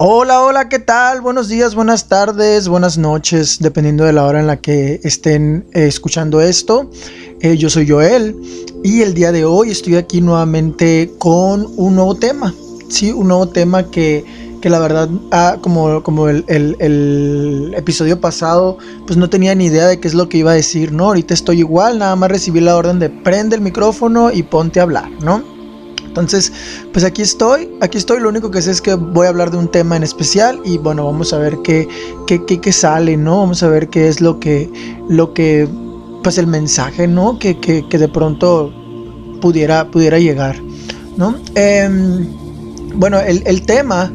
Hola, hola, ¿qué tal? Buenos días, buenas tardes, buenas noches, dependiendo de la hora en la que estén eh, escuchando esto. Eh, yo soy Joel y el día de hoy estoy aquí nuevamente con un nuevo tema. Sí, un nuevo tema que, que la verdad, ah, como, como el, el, episodio pasado, pues no tenía ni idea de qué es lo que iba a decir, ¿no? Ahorita estoy igual, nada más recibí la orden de prende el micrófono y ponte a hablar, ¿no? Entonces, pues aquí estoy, aquí estoy, lo único que sé es que voy a hablar de un tema en especial y bueno, vamos a ver qué, qué, qué, sale, ¿no? Vamos a ver qué es lo que, lo que, pues el mensaje, ¿no? Que, que, que de pronto pudiera, pudiera llegar, ¿no? Em, bueno, el, el, tema,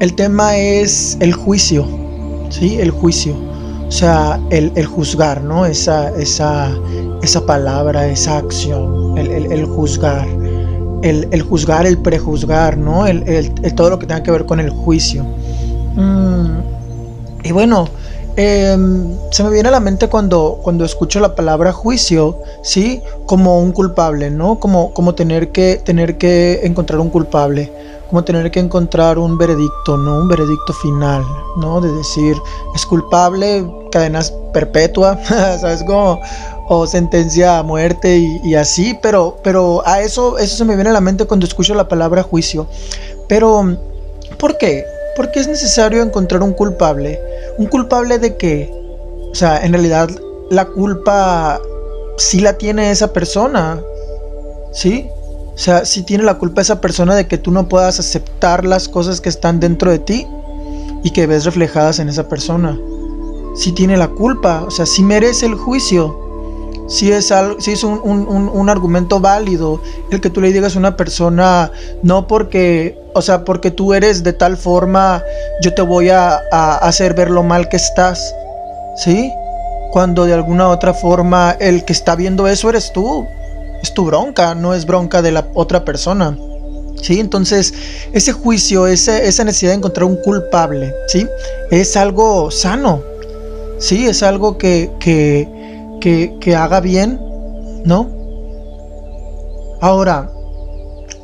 el tema es el juicio, ¿sí? El juicio, o sea, el, el juzgar, ¿no? Esa, esa, esa palabra, esa acción, el, el juzgar el, juzgar, el prejuzgar, ¿no? El, todo lo que tenga que ver con el juicio. Mm, y bueno, em, se me viene a la mente cuando, cuando escucho la palabra juicio, ¿sí? Como un culpable, ¿no? Como, como tener, que, tener que encontrar un culpable, como tener que encontrar un veredicto, ¿no? Un veredicto final, ¿no? De decir, es culpable, cadenas perpetua, ¿sabes? Como, o sentencia a muerte y, así, pero, pero a eso, eso se me viene a la mente cuando escucho la palabra juicio. Pero, ¿por qué? Porque es necesario encontrar un culpable. ¿Un culpable de qué? O sea, en realidad la culpa sí la tiene esa persona. ¿Sí? O sea, sí tiene la culpa esa persona de que tú no puedas aceptar las cosas que están dentro de ti y que ves reflejadas en esa persona. Sí tiene la culpa, o sea, sí merece el juicio si es, algo, si es un, argumento válido el que tú le digas a una persona, no porque, o sea, porque tú eres de tal forma, yo te voy a, hacer ver lo mal que estás, ¿sí? Cuando de alguna otra forma el que está viendo eso eres tú, es tu bronca, no es bronca de la otra persona. ¿Sí? Entonces, ese juicio, esa necesidad de encontrar un culpable, ¿sí? Es algo sano, ¿sí? Es algo que, que, que, haga bien, ¿no? Ahora,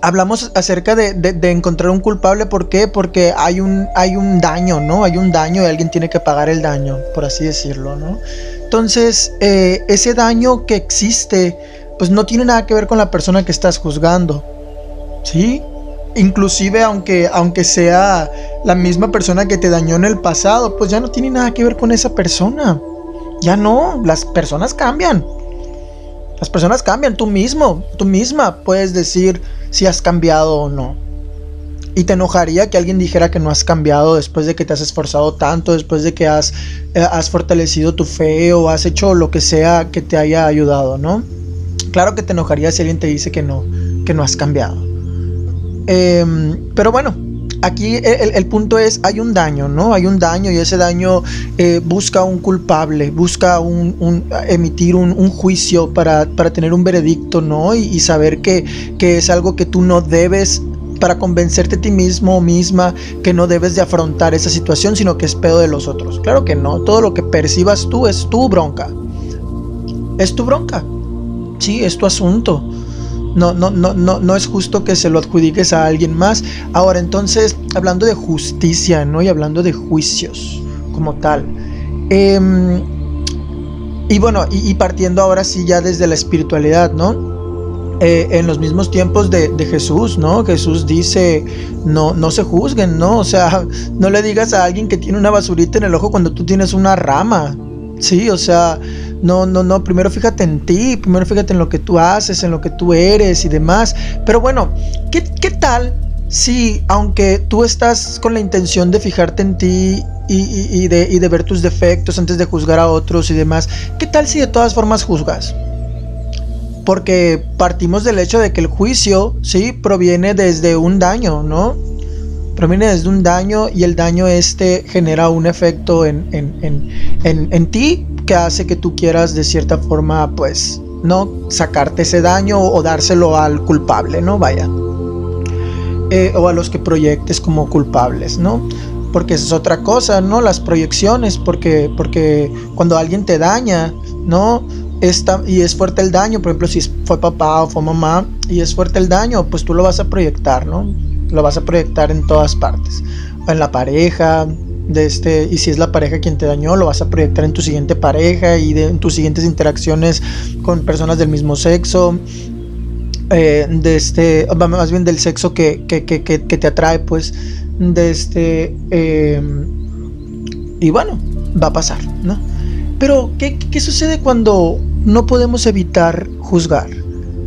hablamos acerca de, encontrar un culpable, ¿por qué? Porque hay un, hay un daño, ¿no? Hay un daño y alguien tiene que pagar el daño, por así decirlo, ¿no? Entonces, eh, ese daño que existe, pues no tiene nada que ver con la persona que estás juzgando, ¿sí? Inclusive aunque, aunque sea la misma persona que te dañó en el pasado, pues ya no tiene nada que ver con esa persona. Ya no, las personas cambian. Las personas cambian, tú mismo, tú misma puedes decir si has cambiado o no. Y te enojaría que alguien dijera que no has cambiado después de que te has esforzado tanto, después de que has, eh, has fortalecido tu fe o has hecho lo que sea que te haya ayudado, ¿no? Claro que te enojaría si alguien te dice que no, que no has cambiado. Em, pero bueno, aquí el, punto es, hay un daño, ¿no? Hay un daño y ese daño eh, busca un culpable, busca un, emitir un, juicio para, tener un veredicto, ¿no? Y, saber que, que es algo que tú no debes para convencerte a ti mismo o misma que no debes de afrontar esa situación, sino que es pedo de los otros. Claro que no, todo lo que percibas tú es tu bronca. Es tu bronca. Sí, es tu asunto. No, no, no, no, no es justo que se lo adjudiques a alguien más. Ahora, entonces, hablando de justicia, ¿no? Y hablando de juicios como tal. Em, y bueno, y, partiendo ahora sí ya desde la espiritualidad, ¿no? Eh, en los mismos tiempos de, de, Jesús, ¿no? Jesús dice, no, no se juzguen, ¿no? O sea, no le digas a alguien que tiene una basurita en el ojo cuando tú tienes una rama, ¿sí? O sea, no, no, no, primero fíjate en ti, primero fíjate en lo que tú haces, en lo que tú eres y demás. Pero bueno, ¿qué, tal si aunque tú estás con la intención de fijarte en ti y, de, y de ver tus defectos antes de juzgar a otros y demás, ¿qué tal si de todas formas juzgas? Porque partimos del hecho de que el juicio, sí, proviene desde un daño, ¿no? Proviene desde un daño y el daño este genera un efecto en, en, en, en ti que hace que tú quieras de cierta forma, pues, ¿no? Sacarte ese daño o, dárselo al culpable, ¿no? Vaya. Eh, o a los que proyectes como culpables, ¿no? Porque esa es otra cosa, ¿no? Las proyecciones, porque, porque cuando alguien te daña, ¿no? Esta, y es fuerte el daño, por ejemplo, si fue papá o fue mamá y es fuerte el daño, pues tú lo vas a proyectar, ¿no? Lo vas a proyectar en todas partes. en la pareja, de este, y si es la pareja quien te dañó, lo vas a proyectar en tu siguiente pareja y de, en tus siguientes interacciones con personas del mismo sexo. Eh, de este, más bien del sexo que, que, que, te atrae, pues, de este, em, y bueno, va a pasar, ¿no? Pero, ¿qué, ¿qué sucede cuando no podemos evitar juzgar?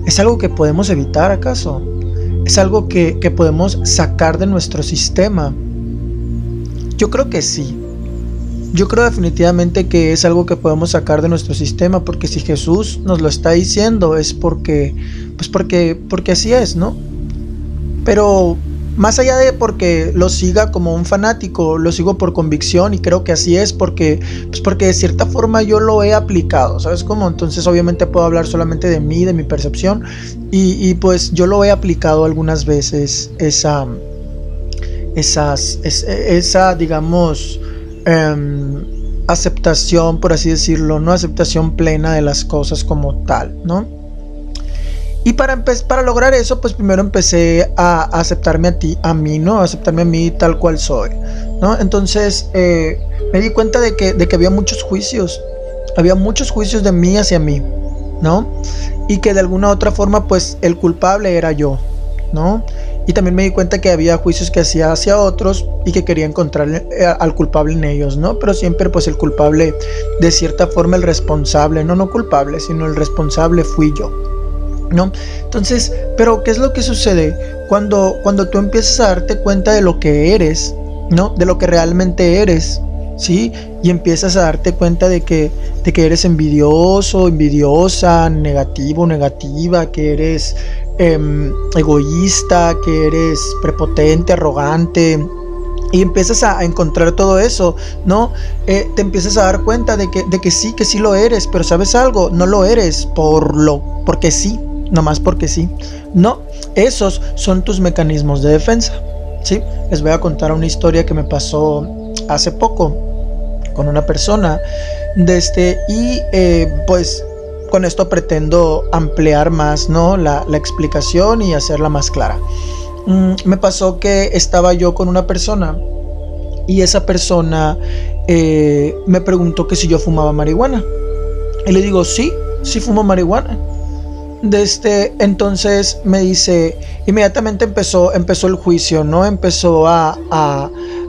¿Es algo que podemos evitar acaso? ¿Es algo que, que podemos sacar de nuestro sistema? Yo creo que sí. Yo creo definitivamente que es algo que podemos sacar de nuestro sistema, porque si Jesús nos lo está diciendo es porque, pues porque, porque así es, ¿no? Pero más allá de porque lo siga como un fanático, lo sigo por convicción y creo que así es porque, pues porque de cierta forma yo lo he aplicado, ¿sabes cómo? Entonces obviamente puedo hablar solamente de mí, de mi percepción y, pues yo lo he aplicado algunas veces esa, esas, esa, digamos, em, aceptación, por así decirlo, no aceptación plena de las cosas como tal, ¿no? Y para, para lograr eso, pues primero empecé a, aceptarme a ti, a mí, ¿no? Aceptarme a mí tal cual soy, ¿no? Entonces eh, me di cuenta de que, de que había muchos juicios, había muchos juicios de mí hacia mí, ¿no? Y que de alguna otra forma, pues el culpable era yo, ¿no? Y también me di cuenta que había juicios que hacía hacia otros y que quería encontrar eh, al culpable en ellos, ¿no? Pero siempre pues el culpable, de cierta forma el responsable, no no culpable, sino el responsable fui yo, ¿no? Entonces, pero ¿qué es lo que sucede? Cuando, cuando tú empiezas a darte cuenta de lo que eres, ¿no? De lo que realmente eres, ¿sí? Y empiezas a darte cuenta de que, de que eres envidioso, envidiosa, negativo, negativa, que eres Em, egoísta, que eres prepotente, arrogante. Y empiezas a, encontrar todo eso, ¿no? Eh, te empiezas a dar cuenta de que, de que sí, que sí lo eres, pero ¿sabes algo? No lo eres por lo, porque sí, nomás porque sí. No, esos son tus mecanismos de defensa. ¿sí? Les voy a contar una historia que me pasó hace poco con una persona de este y eh, pues con esto pretendo ampliar más ¿no? la, explicación y hacerla más clara. Mm, me pasó que estaba yo con una persona y esa persona eh, me preguntó que si yo fumaba marihuana. Y le digo, sí, sí fumo marihuana. De este, entonces me dice, inmediatamente empezó, empezó el juicio, ¿no? Empezó a,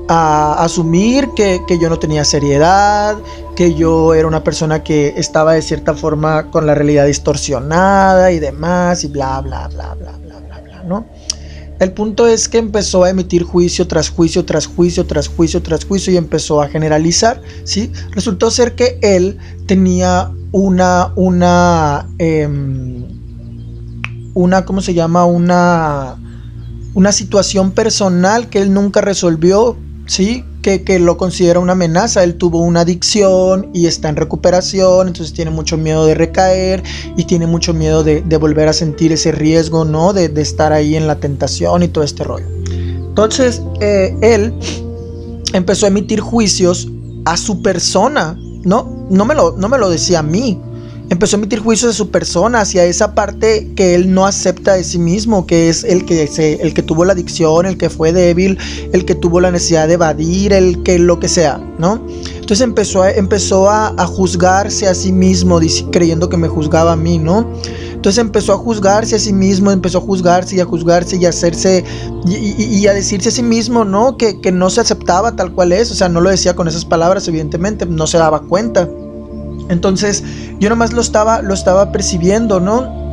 a asumir que, que, yo no tenía seriedad, que yo era una persona que estaba de cierta forma con la realidad distorsionada y demás y bla, bla, bla, bla, bla, bla, bla, ¿no? El punto es que empezó a emitir juicio tras juicio, tras juicio, tras juicio, tras juicio y empezó a generalizar, ¿sí? Resultó ser que él tenía una, una, em, una, ¿cómo se llama? Una, una situación personal que él nunca resolvió, ¿sí? que, lo considera una amenaza. Él tuvo una adicción y está en recuperación, entonces tiene mucho miedo de recaer y tiene mucho miedo de, volver a sentir ese riesgo, ¿no? De, estar ahí en la tentación y todo este rollo. Entonces, eh, él empezó a emitir juicios a su persona, ¿no? No me lo, no me lo decía a mí, empezó a emitir juicios de su persona hacia esa parte que él no acepta de sí mismo, que es el que, se, el que tuvo la adicción, el que fue débil, el que tuvo la necesidad de evadir, el que lo que sea, ¿no? Entonces empezó a, empezó a, juzgarse a sí mismo, creyendo que me juzgaba a mí, ¿no? Entonces empezó a juzgarse a sí mismo, empezó a juzgarse y a juzgarse y a hacerse y, a decirse a sí mismo, ¿no? Que, que no se aceptaba tal cual es, o sea, no lo decía con esas palabras, evidentemente, no se daba cuenta. Entonces yo nomás lo estaba, lo estaba percibiendo, ¿no?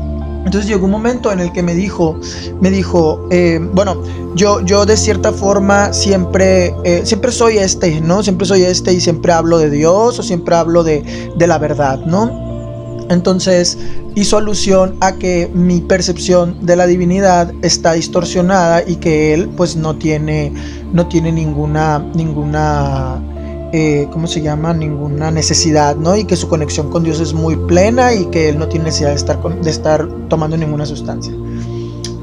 Entonces llegó un momento en el que me dijo, me dijo, eh, bueno, yo, yo de cierta forma siempre, eh, siempre soy este, ¿no? Siempre soy este y siempre hablo de Dios o siempre hablo de, de la verdad, ¿no? Entonces hizo alusión a que mi percepción de la divinidad está distorsionada y que él pues no tiene, no tiene ninguna, ninguna eh, ¿cómo se llama? Ninguna necesidad, ¿no? Y que su conexión con Dios es muy plena y que él no tiene necesidad de estar, de estar tomando ninguna sustancia.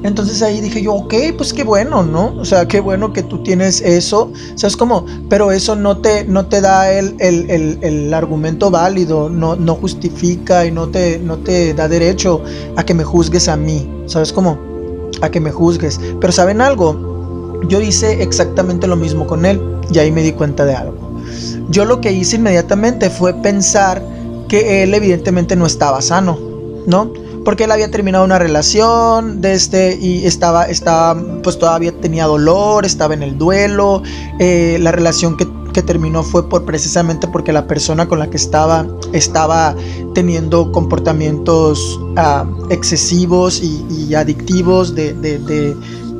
Entonces ahí dije yo, ok, pues qué bueno, ¿no? O sea, qué bueno que tú tienes eso, ¿sabes cómo? Pero eso no te, no te da el, el, el, argumento válido, no, no justifica y no te, no te da derecho a que me juzgues a mí, ¿sabes cómo? A que me juzgues. Pero ¿saben algo? yo hice exactamente lo mismo con él y ahí me di cuenta de algo. Yo lo que hice inmediatamente fue pensar que él evidentemente no estaba sano, ¿no? Porque él había terminado una relación de este y estaba, estaba, pues todavía tenía dolor, estaba en el duelo, eh, la relación que, terminó fue por precisamente porque la persona con la que estaba estaba teniendo comportamientos ah, excesivos y, adictivos de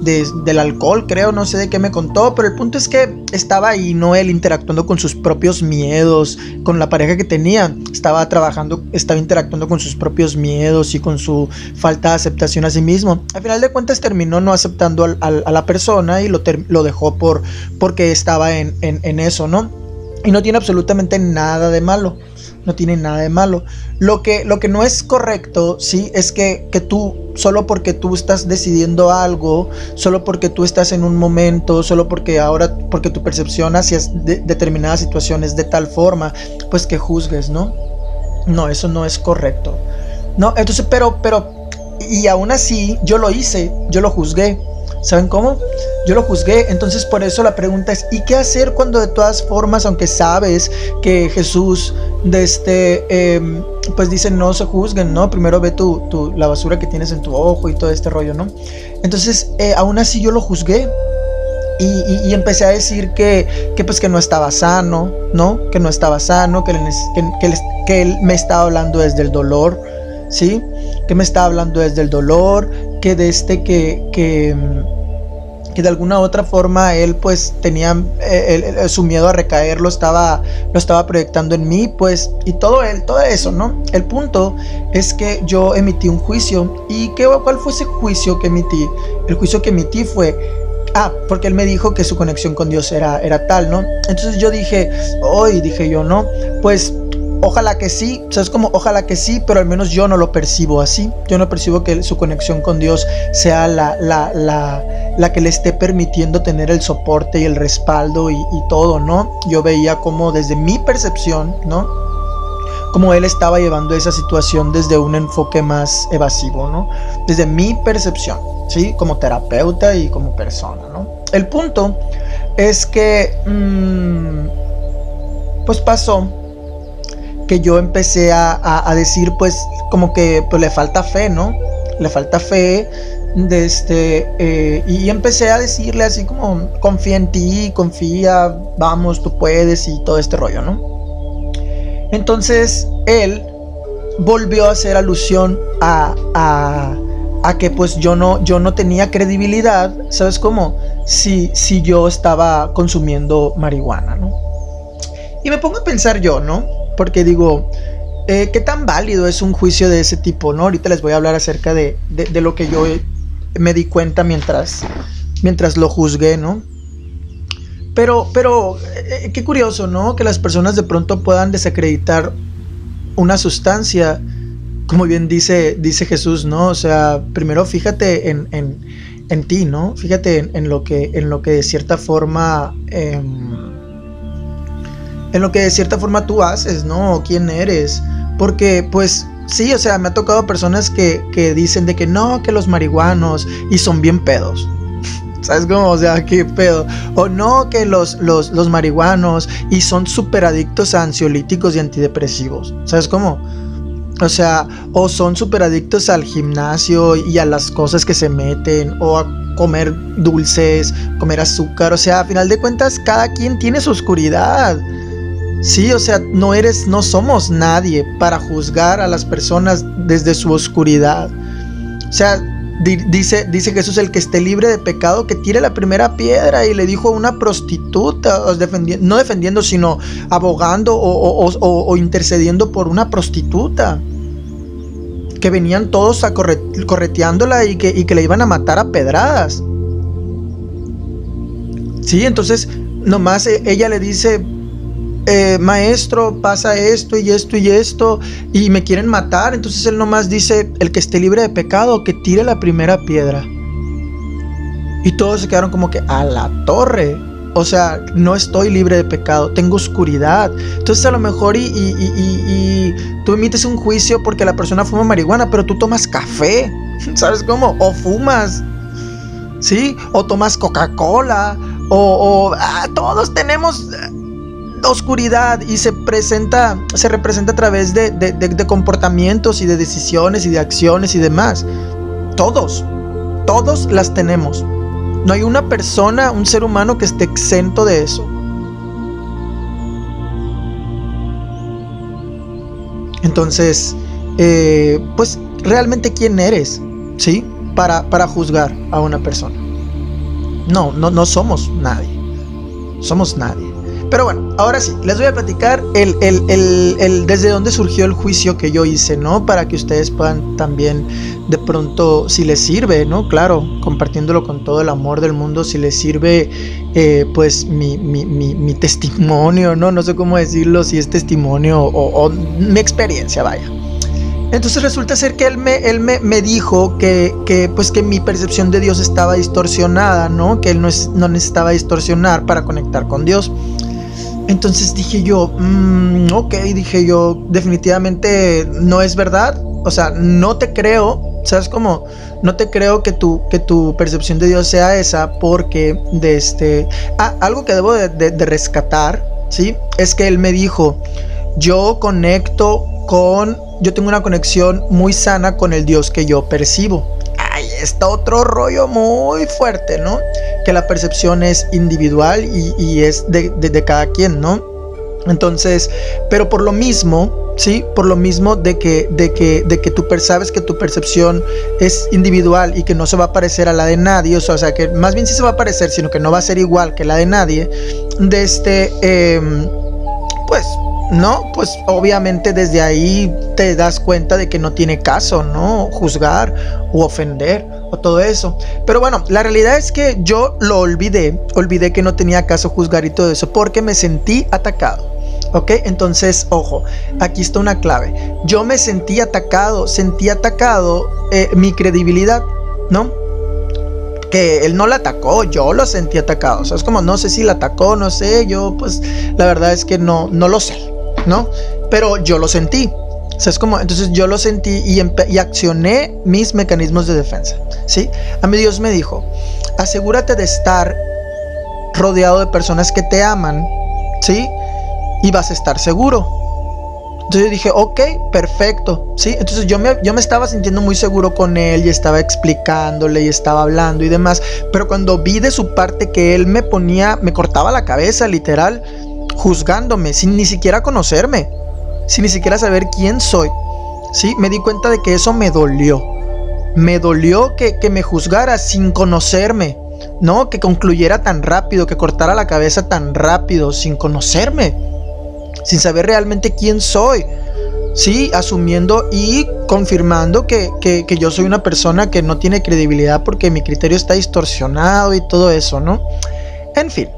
del alcohol, creo, no sé de qué me contó, pero el punto es que estaba ahí, ¿no? Él interactuando con sus propios miedos, con la pareja que tenía, estaba trabajando, estaba interactuando con sus propios miedos y con su falta de aceptación a sí mismo. Al final de cuentas terminó no aceptando a la persona y lo, lo dejó por, porque estaba en, en eso, ¿no? Y no tiene absolutamente nada de malo no tiene nada de malo. Lo que, lo que no es correcto, sí, es que, que tú, solo porque tú estás decidiendo algo, solo porque tú estás en un momento, solo porque ahora, porque tu percepción hacia determinadas situaciones de tal forma, pues que juzgues, ¿no? No, eso no es correcto. No, entonces, pero, pero, y aún así, yo lo hice, yo lo juzgué. ¿Saben cómo? Yo lo juzgué, entonces por eso la pregunta es, ¿y qué hacer cuando de todas formas, aunque sabes que Jesús de este, em, pues dice no se juzguen, ¿no? Primero ve tu, la basura que tienes en tu ojo y todo este rollo, ¿no? Entonces, eh, aún así yo lo juzgué. Y, empecé a decir que, que, pues que no estaba sano, ¿no? Que no estaba sano, que, que, que él me estaba hablando desde el dolor, ¿sí? Que me estaba hablando desde el dolor, que de este que, que, que de alguna otra forma él pues tenía eh, su miedo a recaer lo estaba, lo estaba proyectando en mí pues y todo él, todo eso, ¿no? El punto es que yo emití un juicio y ¿qué, ¿cuál fue ese juicio que emití? El juicio que emití fue Ah, porque él me dijo que su conexión con Dios era, era tal, ¿no? Entonces yo dije, hoy dije yo, ¿no? Pues Ojalá que sí, ¿sabes como Ojalá que sí, pero al menos yo no lo percibo así. Yo no percibo que su conexión con Dios sea la, la, la, la que le esté permitiendo tener el soporte y el respaldo y, todo, ¿no? Yo veía como desde mi percepción, ¿no? Como él estaba llevando esa situación desde un enfoque más evasivo, ¿no? Desde mi percepción, ¿sí? Como terapeuta y como persona, ¿no? El punto es que, mmm, pues pasó que yo empecé a, decir, pues, como que pues, le falta fe, ¿no? Le falta fe. De este, eh, y empecé a decirle así como, confía en ti, confía, vamos, tú puedes y todo este rollo, ¿no? Entonces, él volvió a hacer alusión a, a, a, que pues yo no, yo no tenía credibilidad, ¿sabes cómo? Si, si yo estaba consumiendo marihuana, ¿no? Y me pongo a pensar yo, ¿no? Porque digo, eh, ¿qué tan válido es un juicio de ese tipo? ¿no? Ahorita les voy a hablar acerca de, lo que yo me di cuenta mientras, mientras lo juzgué, ¿no? Pero, pero, eh, qué curioso, ¿no? Que las personas de pronto puedan desacreditar una sustancia, como bien dice, dice Jesús, ¿no? O sea, primero fíjate en, en, ti, ¿no? Fíjate en, lo que, en lo que de cierta forma... Em, en lo que de cierta forma tú haces, ¿no? quién eres. Porque pues sí, o sea, me ha tocado personas que, que dicen de que no, que los marihuanos y son bien pedos. ¿Sabes cómo? O sea, qué pedo. O no, que los, los, los marihuanos y son súper adictos a ansiolíticos y antidepresivos. ¿Sabes cómo? O sea, o son súper adictos al gimnasio y a las cosas que se meten, o a comer dulces, comer azúcar. O sea, a final de cuentas, cada quien tiene su oscuridad. Sí, o sea, no eres, no somos nadie para juzgar a las personas desde su oscuridad. O sea, dice, dice Jesús, el que esté libre de pecado, que tire la primera piedra. Y le dijo a una prostituta, no defendiendo, sino abogando o, intercediendo por una prostituta. Que venían todos a correteándola y que, y que le iban a matar a pedradas. Sí, entonces nomás e, ella le dice, eh, maestro, pasa esto y esto y esto, y me quieren matar. Entonces él nomás dice, el que esté libre de pecado, que tire la primera piedra. Y todos se quedaron como que a la torre. O sea, no estoy libre de pecado, tengo oscuridad. Entonces a lo mejor y, tú emites un juicio porque la persona fuma marihuana, pero tú tomas café. ¿Sabes cómo? O fumas. ¿sí? O tomas Coca-Cola, o, ah, todos tenemos oscuridad y se presenta, se representa a través de, de, comportamientos y de decisiones y de acciones y demás. Todos, todos las tenemos. No hay una persona, un ser humano que esté exento de eso. Entonces, eh, pues realmente quién eres, ¿sí? Para, para juzgar a una persona. No, no, no somos nadie. Somos nadie. Pero bueno, ahora sí, les voy a platicar el, el, desde dónde surgió el juicio que yo hice, ¿no? Para que ustedes puedan también de pronto, si les sirve, ¿no? Claro, compartiéndolo con todo el amor del mundo, si les sirve, eh, pues mi, mi, mi, testimonio, ¿no? No sé cómo decirlo, si es testimonio o, o mi experiencia, vaya. Entonces resulta ser que él me, él me, me dijo que, que, pues que mi percepción de Dios estaba distorsionada, ¿no? Que él no, es, no necesitaba distorsionar para conectar con Dios. Entonces dije yo, mm, ok, dije yo, definitivamente no es verdad. O sea, no te creo, ¿sabes cómo? No te creo que tu, que tu percepción de Dios sea esa porque de este... Ah, algo que debo de, de rescatar, ¿sí? Es que él me dijo, yo conecto con... Yo tengo una conexión muy sana con el Dios que yo percibo. Ahí está otro rollo muy fuerte, ¿no? que la percepción es individual y, es de, cada quien, ¿no? Entonces, pero por lo mismo, ¿sí? Por lo mismo de que, de que, de que tú sabes que tu percepción es individual y que no se va a parecer a la de nadie, o sea, que más bien sí se va a parecer, sino que no va a ser igual que la de nadie, de este, em, pues ¿no? Pues obviamente desde ahí te das cuenta de que no tiene caso, ¿no? Juzgar o ofender o todo eso. Pero bueno, la realidad es que yo lo olvidé, olvidé que no tenía caso juzgar y todo eso porque me sentí atacado. ¿Ok? Entonces, ojo, aquí está una clave. Yo me sentí atacado, sentí atacado eh, mi credibilidad, ¿no? que él no la atacó, yo lo sentí atacado. O sea, es como, no sé si la atacó, no sé, yo pues la verdad es que no, no lo sé. Pero yo lo sentí. O es como, entonces yo lo sentí y, y accioné mis mecanismos de defensa, ¿sí? A mí Dios me dijo, asegúrate de estar rodeado de personas que te aman, ¿sí? Y vas a estar seguro. Entonces yo dije, ok, perfecto, ¿sí? Entonces yo me estaba sintiendo muy seguro con él y estaba explicándole y estaba hablando y demás. Pero cuando vi de su parte que él me ponía, me cortaba la cabeza, literal, juzgándome sin ni siquiera conocerme, sin ni siquiera saber quién soy. Sí, me di cuenta de que eso me dolió. Me dolió que, que me juzgara sin conocerme. No, que concluyera tan rápido, que cortara la cabeza tan rápido, sin conocerme, sin saber realmente quién soy. Sí, asumiendo y confirmando que, que, que, yo soy una persona que no tiene credibilidad porque mi criterio está distorsionado y todo eso, ¿no? En fin,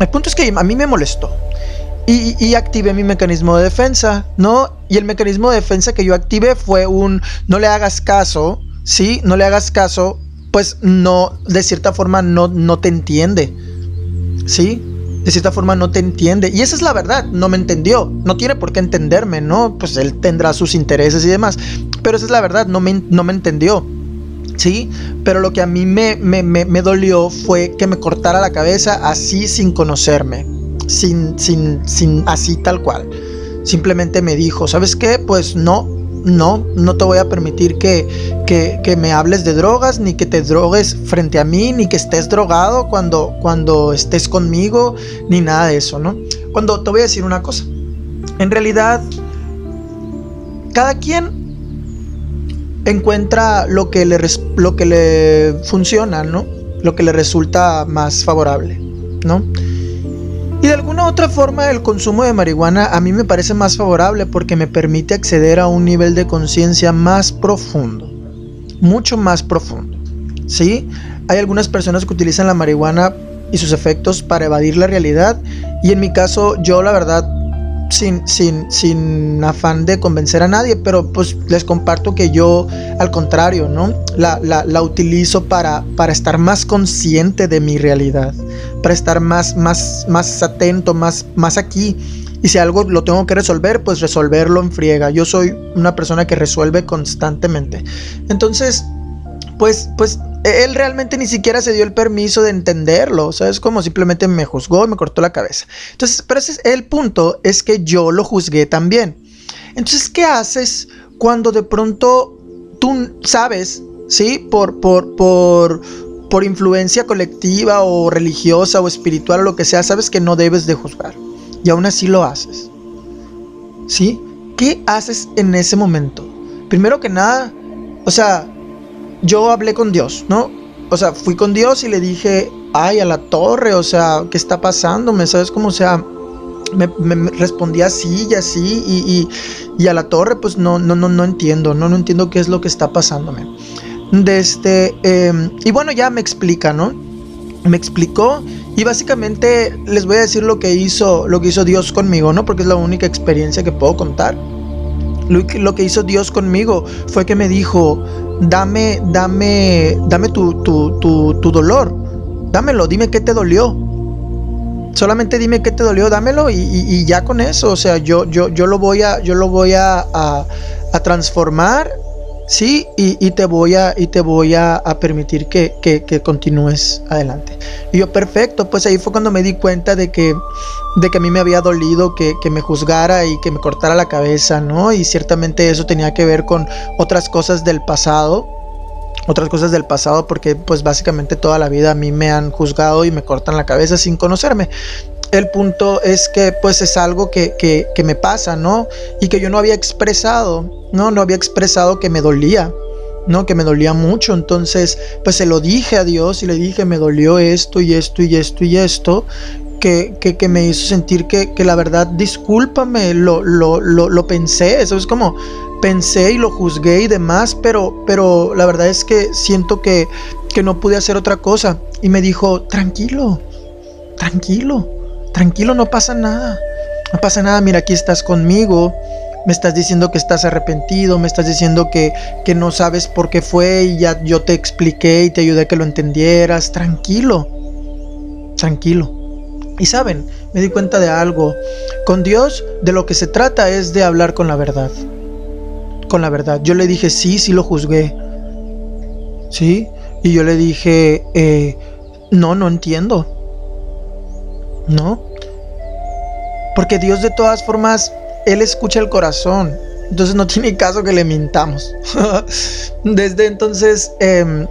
el punto es que a mí me molestó. Y, activé mi mecanismo de defensa, ¿no? Y el mecanismo de defensa que yo activé fue un no le hagas caso, ¿sí? No le hagas caso, pues no, de cierta forma no, no te entiende, ¿sí? De cierta forma no te entiende. Y esa es la verdad, no me entendió. No tiene por qué entenderme, ¿no? Pues él tendrá sus intereses y demás. Pero esa es la verdad, no me, no me entendió. ¿Sí? Pero lo que a mí me, me, dolió fue que me cortara la cabeza así sin conocerme, sin, sin, sin, así tal cual. Simplemente me dijo, ¿sabes qué? Pues no, no, no te voy a permitir que, que, que, me hables de drogas, ni que te drogues frente a mí, ni que estés drogado cuando, cuando estés conmigo, ni nada de eso, ¿no? Cuando te voy a decir una cosa, en realidad, cada quien encuentra lo que le, lo que le funciona, ¿no? Lo que le resulta más favorable, ¿no? Y de alguna otra forma el consumo de marihuana a mí me parece más favorable porque me permite acceder a un nivel de conciencia más profundo, mucho más profundo. ¿Sí? Hay algunas personas que utilizan la marihuana y sus efectos para evadir la realidad y en mi caso yo la verdad sin, sin, sin afán de convencer a nadie, pero pues les comparto que yo al contrario, ¿no? La, la, utilizo para, para estar más consciente de mi realidad, para estar más, más, más atento, más, más aquí. Y si algo lo tengo que resolver, pues resolverlo en friega. Yo soy una persona que resuelve constantemente. Entonces, pues, pues él realmente ni siquiera se dio el permiso de entenderlo, ¿sabes? Como simplemente me juzgó y me cortó la cabeza. Entonces, pero ese es el punto, es que yo lo juzgué también. Entonces, ¿qué haces cuando de pronto tú sabes, ¿sí? Por, por, por, por influencia colectiva o religiosa o espiritual o lo que sea, sabes que no debes de juzgar. Y aún así lo haces. ¿Sí? ¿Qué haces en ese momento? Primero que nada, o sea, yo hablé con Dios, ¿no? O sea, fui con Dios y le dije, ay, a la torre, o sea, ¿qué está pasando? ¿Me sabes cómo? O sea, me, respondía así y así y, y, a la torre, pues no, no, no, no entiendo, no, no entiendo qué es lo que está pasándome. De este, em, y bueno, ya me explica, ¿no? Me explicó y básicamente les voy a decir lo que hizo, lo que hizo Dios conmigo, ¿no? Porque es la única experiencia que puedo contar. Lo que, hizo Dios conmigo fue que me dijo, dame, dame, dame tu, tu, tu, dolor, dámelo, dime qué te dolió. Solamente dime qué te dolió, dámelo y, ya con eso, o sea, yo, yo, yo lo voy a, yo lo voy a, a transformar Sí, y, te voy a, y te voy a, permitir que, continúes adelante. Y yo, perfecto, pues ahí fue cuando me di cuenta de que, de que a mí me había dolido que, me juzgara y que me cortara la cabeza, ¿no? Y ciertamente eso tenía que ver con otras cosas del pasado, otras cosas del pasado porque pues básicamente toda la vida a mí me han juzgado y me cortan la cabeza sin conocerme el punto es que pues es algo que, que, me pasa, ¿no? Y que yo no había expresado, ¿no? No había expresado que me dolía, ¿no? Que me dolía mucho. Entonces, pues se lo dije a Dios y le dije, me dolió esto y esto y esto y esto. Que, que, me hizo sentir que, la verdad, discúlpame, lo, lo, lo, lo pensé, eso es como pensé y lo juzgué y demás, pero, pero la verdad es que siento que, que no pude hacer otra cosa. Y me dijo, tranquilo, tranquilo, tranquilo, no pasa nada. No pasa nada, mira, aquí estás conmigo. Me estás diciendo que estás arrepentido, me estás diciendo que, que no sabes por qué fue y ya yo te expliqué y te ayudé a que lo entendieras. Tranquilo, tranquilo. Y saben, me di cuenta de algo. Con Dios de lo que se trata es de hablar con la verdad. Con la verdad. Yo le dije, sí, sí lo juzgué. ¿Sí? Y yo le dije, eh, no, no entiendo. ¿No? Porque Dios de todas formas, Él escucha el corazón. Entonces no tiene caso que le mintamos. Desde entonces, em,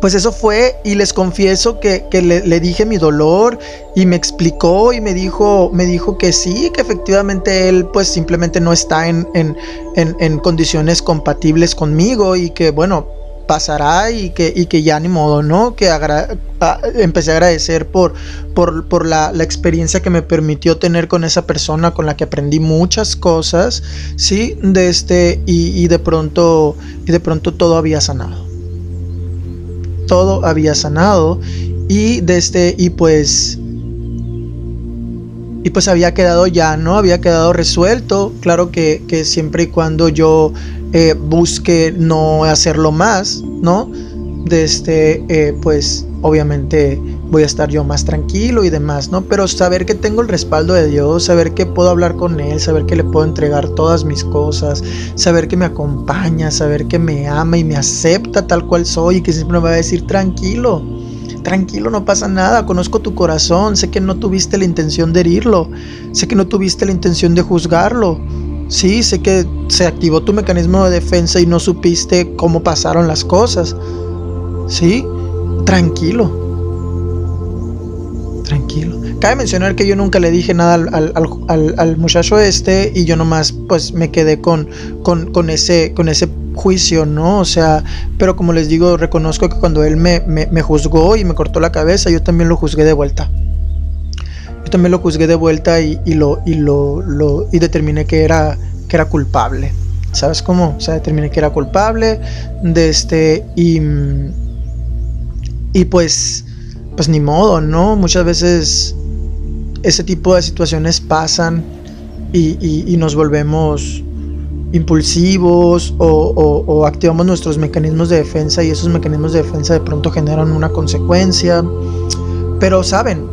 pues eso fue y les confieso que, le, dije mi dolor y me explicó y me dijo, me dijo que sí, que efectivamente él pues simplemente no está en, en, en condiciones compatibles conmigo y que bueno, pasará y que, y que ya ni modo, ¿no? Que empecé a agradecer por, por, la, experiencia que me permitió tener con esa persona con la que aprendí muchas cosas, ¿sí? De este, y, de pronto, y de pronto todo había sanado. Todo había sanado y de este, y pues y pues había quedado ya, ¿no? Había quedado resuelto. Claro que, que siempre y cuando yo eh, busque no hacerlo más, ¿no? De este, eh, pues obviamente voy a estar yo más tranquilo y demás, ¿no? Pero saber que tengo el respaldo de Dios, saber que puedo hablar con Él, saber que le puedo entregar todas mis cosas, saber que me acompaña, saber que me ama y me acepta tal cual soy y que siempre me va a decir tranquilo, tranquilo, no pasa nada, conozco tu corazón, sé que no tuviste la intención de herirlo, sé que no tuviste la intención de juzgarlo, Sí, sé que se activó tu mecanismo de defensa y no supiste cómo pasaron las cosas. Sí, tranquilo. Tranquilo. Cabe mencionar que yo nunca le dije nada al, muchacho este y yo nomás pues me quedé con, con, ese, con ese juicio, ¿no? O sea, pero como les digo, reconozco que cuando él me, me juzgó y me cortó la cabeza, yo también lo juzgué de vuelta yo también lo juzgué de vuelta y, lo, y lo, y determiné que era, que era culpable. ¿Sabes cómo? O sea, determiné que era culpable de este y, y pues, pues ni modo, ¿no? Muchas veces ese tipo de situaciones pasan y, nos volvemos impulsivos o, o, activamos nuestros mecanismos de defensa y esos mecanismos de defensa de pronto generan una consecuencia. Pero saben,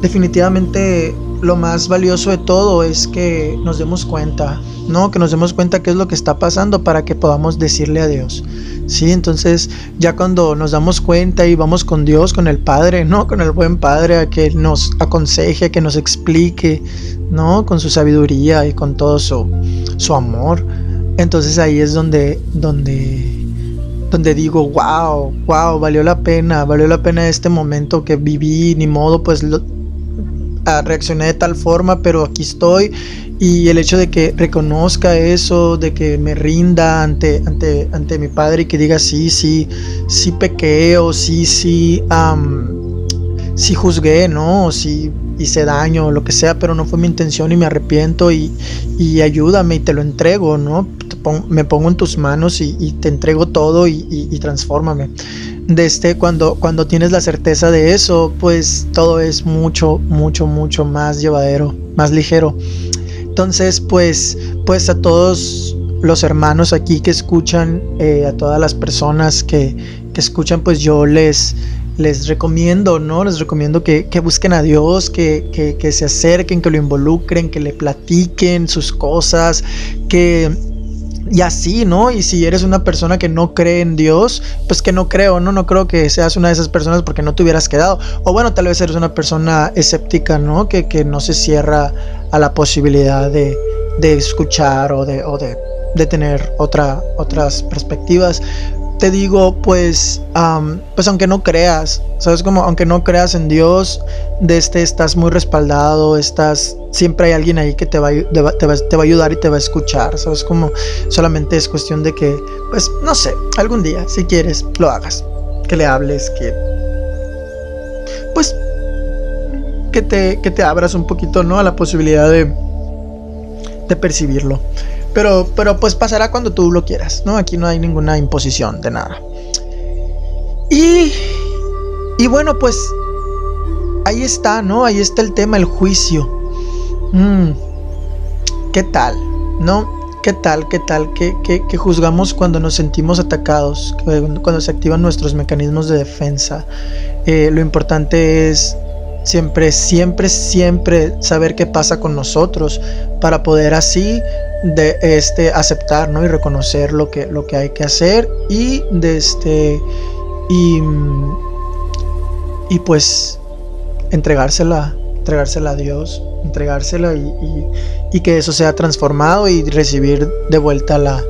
definitivamente lo más valioso de todo es que nos demos cuenta, ¿no? Que nos demos cuenta qué es lo que está pasando para que podamos decirle a Dios. Sí, entonces ya cuando nos damos cuenta y vamos con Dios, con el Padre, ¿no? Con el buen Padre a que nos aconseje, que nos explique, ¿no? Con su sabiduría y con todo su, su amor. Entonces ahí es donde, donde, donde digo, wow, wow, valió la pena, valió la pena este momento que viví, ni modo, pues lo, reaccioné de tal forma, pero aquí estoy y el hecho de que reconozca eso, de que me rinda ante, ante, ante mi padre y que diga sí, sí, sí pequé o sí, sí, sí juzgué, ¿no? Sí hice daño o lo que sea, pero no fue mi intención y me arrepiento y, y ayúdame y te lo entrego, ¿no? Me pongo en tus manos y, te entrego todo y, y, transfórmame. De este, cuando, cuando tienes la certeza de eso, pues todo es mucho, mucho, mucho más llevadero, más ligero. Entonces, pues, pues a todos los hermanos aquí que escuchan, eh, a todas las personas que, que, escuchan, pues yo les, les recomiendo, ¿no? Les recomiendo que, que busquen a Dios, que, que, que, se acerquen, que lo involucren, que le platiquen sus cosas, que y así, ¿no? Y si eres una persona que no cree en Dios, pues que no creo, ¿no? No creo que seas una de esas personas porque no te hubieras quedado. O bueno, tal vez eres una persona escéptica, ¿no? Que, que no se cierra a la posibilidad de, de escuchar o de, o de, de tener otra, otras perspectivas te digo, pues, pues aunque no creas, sabes como, aunque no creas en Dios, de este estás muy respaldado, estás, siempre hay alguien ahí que te va, te va, te va a ayudar y te va a escuchar, sabes como, solamente es cuestión de que, pues, no sé, algún día, si quieres, lo hagas, que le hables, que, pues, que te, que te abras un poquito, ¿no? A la posibilidad de, de percibirlo. Pero, pero pues pasará cuando tú lo quieras, ¿no? Aquí no hay ninguna imposición de nada. Y, y bueno, pues ahí está, ¿no? Ahí está el tema, el juicio. Mm, ¿Qué tal? ¿No? ¿Qué tal? ¿Qué tal? ¿Qué, qué, juzgamos cuando nos sentimos atacados? Cuando se activan nuestros mecanismos de defensa. Eh, lo importante es siempre, siempre, siempre saber qué pasa con nosotros para poder así de este aceptar ¿no? y reconocer lo que, lo que hay que hacer y de este y, y pues entregársela entregársela a Dios entregársela y, que eso sea transformado y recibir de vuelta la,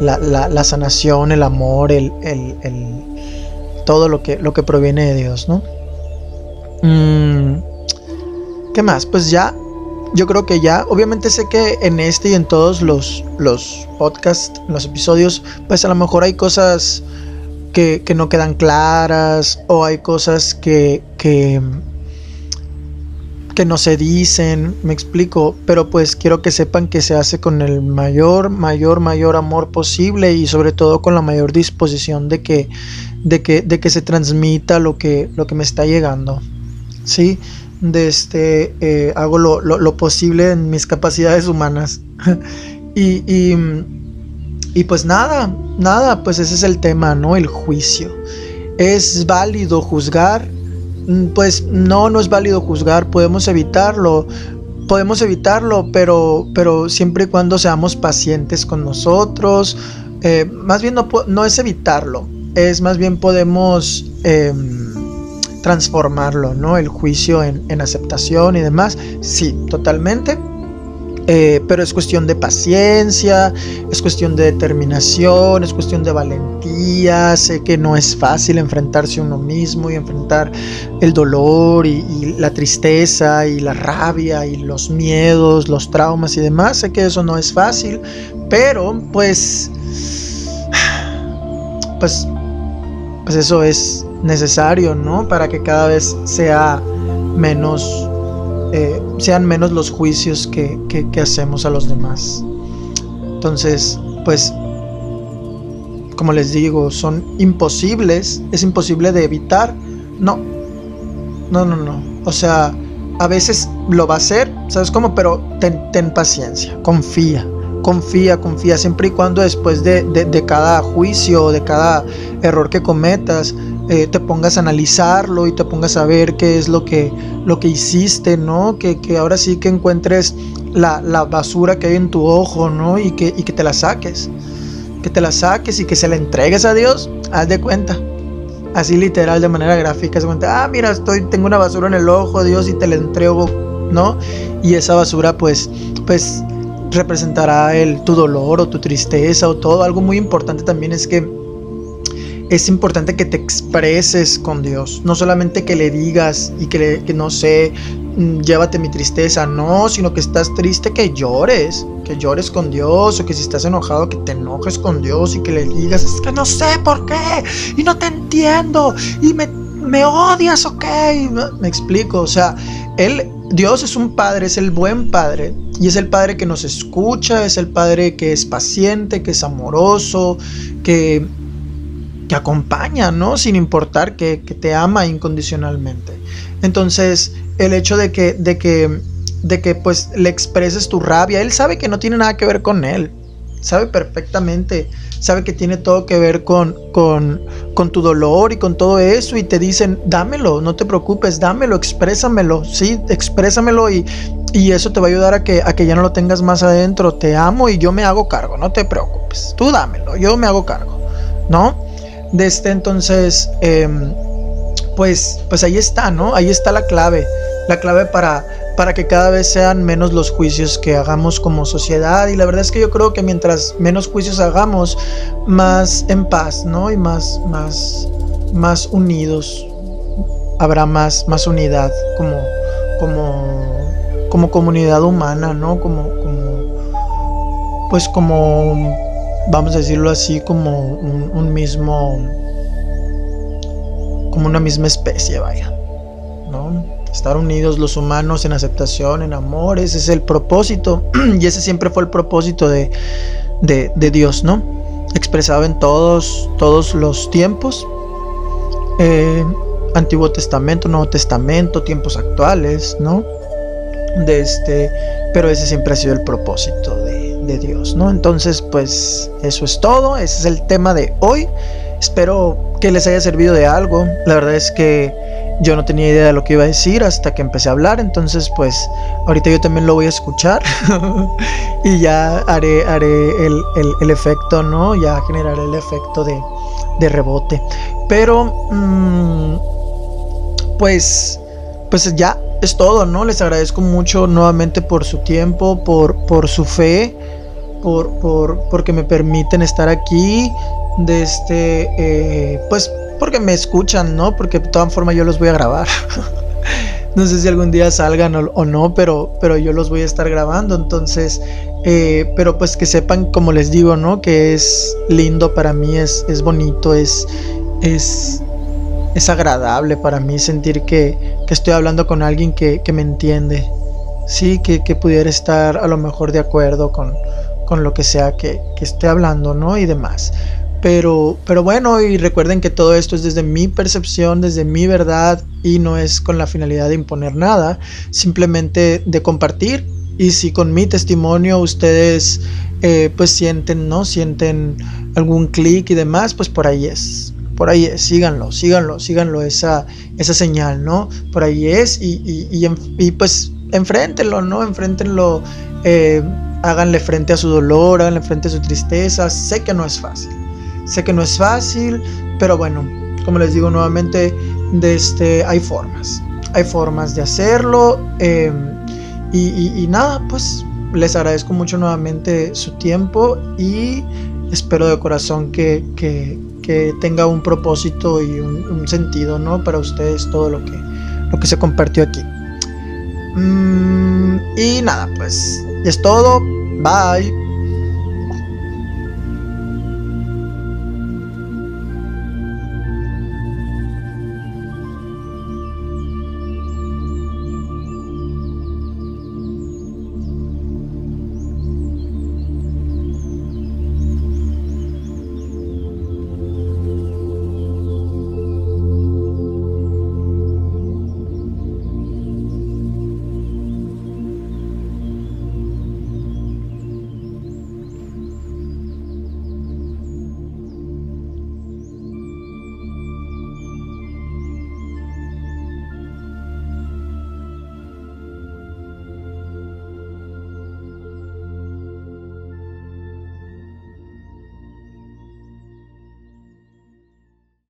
la, sanación el amor el, todo lo que lo que proviene de Dios no qué más pues ya yo creo que ya, obviamente sé que en este y en todos los, los podcasts, los episodios, pues a lo mejor hay cosas que, no quedan claras o hay cosas que, que, que no se dicen, me explico, pero pues quiero que sepan que se hace con el mayor, mayor, mayor amor posible y sobre todo con la mayor disposición de que, de que, de que se transmita lo que, lo que me está llegando. ¿Sí? este, eh, hago lo, posible en mis capacidades humanas. y, y, pues nada, nada, pues ese es el tema, ¿no? El juicio. ¿Es válido juzgar? Mm, pues no, no es válido juzgar, podemos evitarlo. Podemos evitarlo, pero, pero siempre y cuando seamos pacientes con nosotros. Eh, más bien no, no, es evitarlo, es más bien podemos... Em, transformarlo, ¿no? El juicio en, aceptación y demás. Sí, totalmente. Eh, pero es cuestión de paciencia, es cuestión de determinación, es cuestión de valentía. Sé que no es fácil enfrentarse a uno mismo y enfrentar el dolor y, la tristeza y la rabia y los miedos, los traumas y demás. Sé que eso no es fácil, pero pues, pues, pues eso es necesario, ¿no? Para que cada vez sea menos, eh, sean menos los juicios que, que, hacemos a los demás. Entonces, pues, como les digo, son imposibles, es imposible de evitar. No, no, no, no. O sea, a veces lo va a hacer, ¿sabes cómo? Pero ten, ten paciencia, confía confía, confía, siempre y cuando después de, de, de, cada juicio, de cada error que cometas, eh, te pongas a analizarlo y te pongas a ver qué es lo que, lo que hiciste, ¿no? Que, que ahora sí que encuentres la, la, basura que hay en tu ojo, ¿no? Y que, y que te la saques. Que te la saques y que se la entregues a Dios, haz de cuenta. Así literal, de manera gráfica, se cuenta, ah, mira, estoy, tengo una basura en el ojo, Dios, y te la entrego, ¿no? Y esa basura, pues, pues, representará el, tu dolor o tu tristeza o todo. Algo muy importante también es que es importante que te expreses con Dios, no solamente que le digas y que, no sé, mm, llévate mi tristeza, no, sino que estás triste, que llores, que llores con Dios, o que si estás enojado, que te enojes con Dios y que le digas, es que no sé por qué, y no te entiendo, y me, me odias, ok, me explico, o sea, Él, Dios es un padre, es el buen padre, y es el padre que nos escucha, es el padre que es paciente, que es amoroso, que que acompaña, ¿no? Sin importar que, te ama incondicionalmente. Entonces, el hecho de que, de que, de que pues le expreses tu rabia, él sabe que no tiene nada que ver con él, sabe perfectamente, sabe que tiene todo que ver con, con, con tu dolor y con todo eso y te dicen, dámelo, no te preocupes, dámelo, exprésamelo, sí, exprésamelo y, y eso te va a ayudar a que, a que ya no lo tengas más adentro. Te amo y yo me hago cargo, no te preocupes. Tú dámelo, yo me hago cargo, ¿no? De este entonces, em, pues, pues ahí está, ¿no? Ahí está la clave, la clave para, para que cada vez sean menos los juicios que hagamos como sociedad. Y la verdad es que yo creo que mientras menos juicios hagamos, más en paz, ¿no? Y más, más, más unidos. Habrá más, más unidad como, como, como comunidad humana, ¿no? Como, pues como vamos a decirlo así, como un, mismo, como una misma especie, vaya, ¿no? Estar unidos los humanos en aceptación, en amor, ese es el propósito, y ese siempre fue el propósito de, de, Dios, ¿no? Expresado en todos, todos los tiempos, eh, Antiguo Testamento, Nuevo Testamento, tiempos actuales, ¿no? De este, pero ese siempre ha sido el propósito de, de Dios, ¿no? Entonces, pues eso es todo, ese es el tema de hoy. Espero que les haya servido de algo. La verdad es que yo no tenía idea de lo que iba a decir hasta que empecé a hablar, entonces pues ahorita yo también lo voy a escuchar y ya haré, haré el, efecto, ¿no? Ya generaré el efecto de, de rebote. Pero, mm, pues, pues ya es todo, ¿no? Les agradezco mucho nuevamente por su tiempo, por, por su fe por, por, porque me permiten estar aquí, de este, eh, pues porque me escuchan, ¿no? Porque de todas formas yo los voy a grabar. no sé si algún día salgan o, no, pero, pero yo los voy a estar grabando, entonces, eh, pero pues que sepan, como les digo, ¿no? Que es lindo para mí, es, es bonito, es, es, es agradable para mí sentir que, que estoy hablando con alguien que, que me entiende. Sí, que, que pudiera estar a lo mejor de acuerdo con, con lo que sea que, esté hablando, ¿no? Y demás. Pero, pero bueno, y recuerden que todo esto es desde mi percepción, desde mi verdad y no es con la finalidad de imponer nada, simplemente de compartir. Y si con mi testimonio ustedes eh, pues sienten, ¿no? Sienten algún clic y demás, pues por ahí es. Por ahí es, síganlo, síganlo, síganlo esa, esa señal, ¿no? Por ahí es y, y, y, pues enfréntenlo, ¿no? Enfréntenlo. Eh, háganle frente a su dolor, háganle frente a su tristeza. Sé que no es fácil, sé que no es fácil, pero bueno, como les digo nuevamente, este, hay formas, hay formas de hacerlo. Em, y, nada, pues les agradezco mucho nuevamente su tiempo y espero de corazón que, tenga un propósito y un, sentido, ¿no? Para ustedes todo lo que, lo que se compartió aquí. Mm, y nada, pues es todo. Bye.